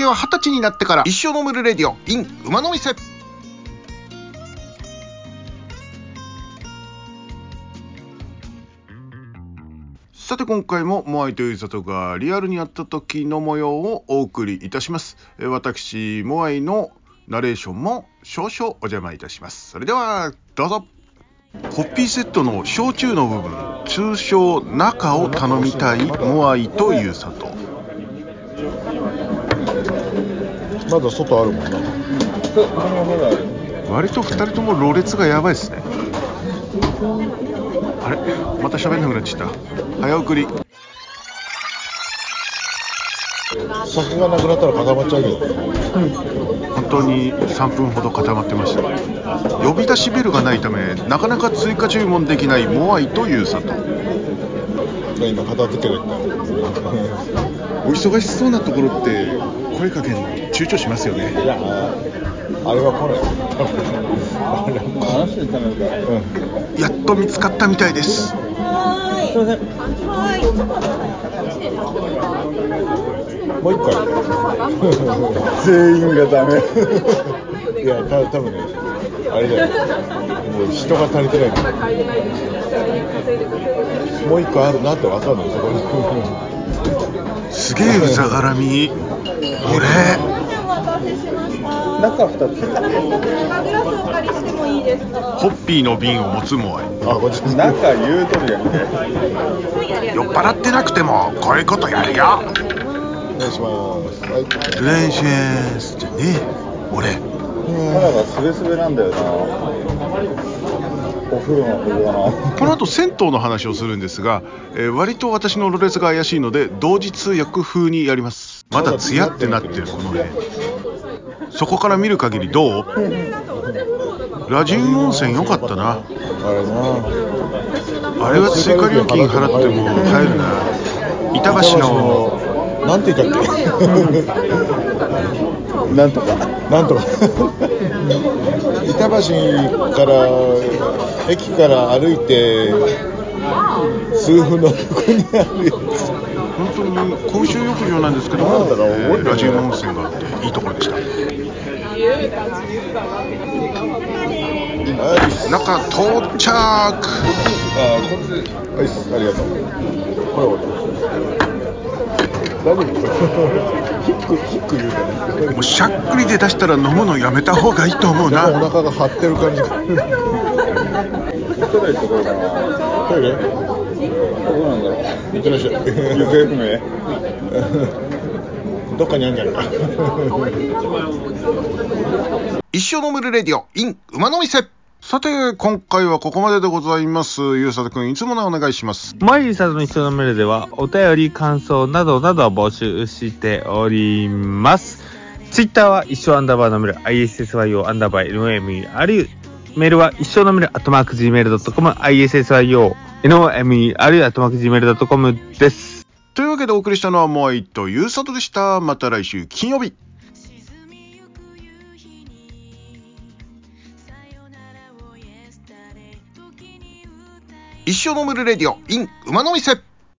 酒は二十歳になってから。一生飲めるレディオ in 馬の店。さて今回もモアイという里がリアルにあった時の模様をお送りいたします。えー私モアイのナレーションも少々お邪魔いたします。それではどうぞ。ホッピーセットの焼酎の部分通称中を頼みたいモアイという里まだ外あるもんな。割と2人ともろれつがやばいですね。あれ？また喋んなくなっちゃった。早送り。酒がなくなったら固まっちゃうけど。本当に3分ほど固まってました。呼び出しベルがないためなかなか追加注文できないモアイという里今片付ける。お忙しそうなところって声かけるの躊躇しますよねいや、あれは来ない。あれは話してたのか。うん。やっと見つかったみたいですもう一回。全員がダメ。いや、た多分ね、あれだよ。もう人が足りてない。もう一個あるなってわかんない、そこに。すげえうざがらみ俺中二つ。グラスお借りしてもいいですか？ホッピーの瓶を持つモアイあ、こっち。中言うとるやんけ。酔っ払ってなくてもこういうことやるよお願いします。はい。練習すじゃねえ俺肌がスベスベなんだよな。お風呂のこの後銭湯の話をするんですが、えー割と私のロレスが怪しいので同時通訳風にやります。まだツヤってなってるこのねそこから見る限りどう？ラジウム温泉良かったな。あれな。あれは追加料金払っても入るな。板橋の。なんて言ったっけ？なんとか。なんとか。板橋から駅から歩いて数分のとこにあるやつ。本当に公衆浴場なんですけども、えーラジウム温泉があっていいところでした。はい中到着あはいありがとうこれ終わった大丈夫ヒックヒック言うたねもうしゃっくりで出したら飲むのやめた方がいいと思うなお腹が張ってる感じトイレ行ってこようかな。どこなんだろう。行ってらっしゃい行方不明。どっかにあるんじゃないか一生飲めるレディオ in 馬の店さて今回はここまででございますゆうさとくんいつものお願いしますマイリーさんの人のメールでは、お便り、感想などなどを募集しております。ツイッターは一生アンダーバーのメール、ISSYO アンダーバー NOMERU。メールは一生のメール、アットマーク Gmail.com、ISSYO、NOMERU、アットマーク Gmail.com です。というわけでお送りしたのはモアイとゆうさとでしたまた来週金曜日一生飲めるレディオ in 馬の店。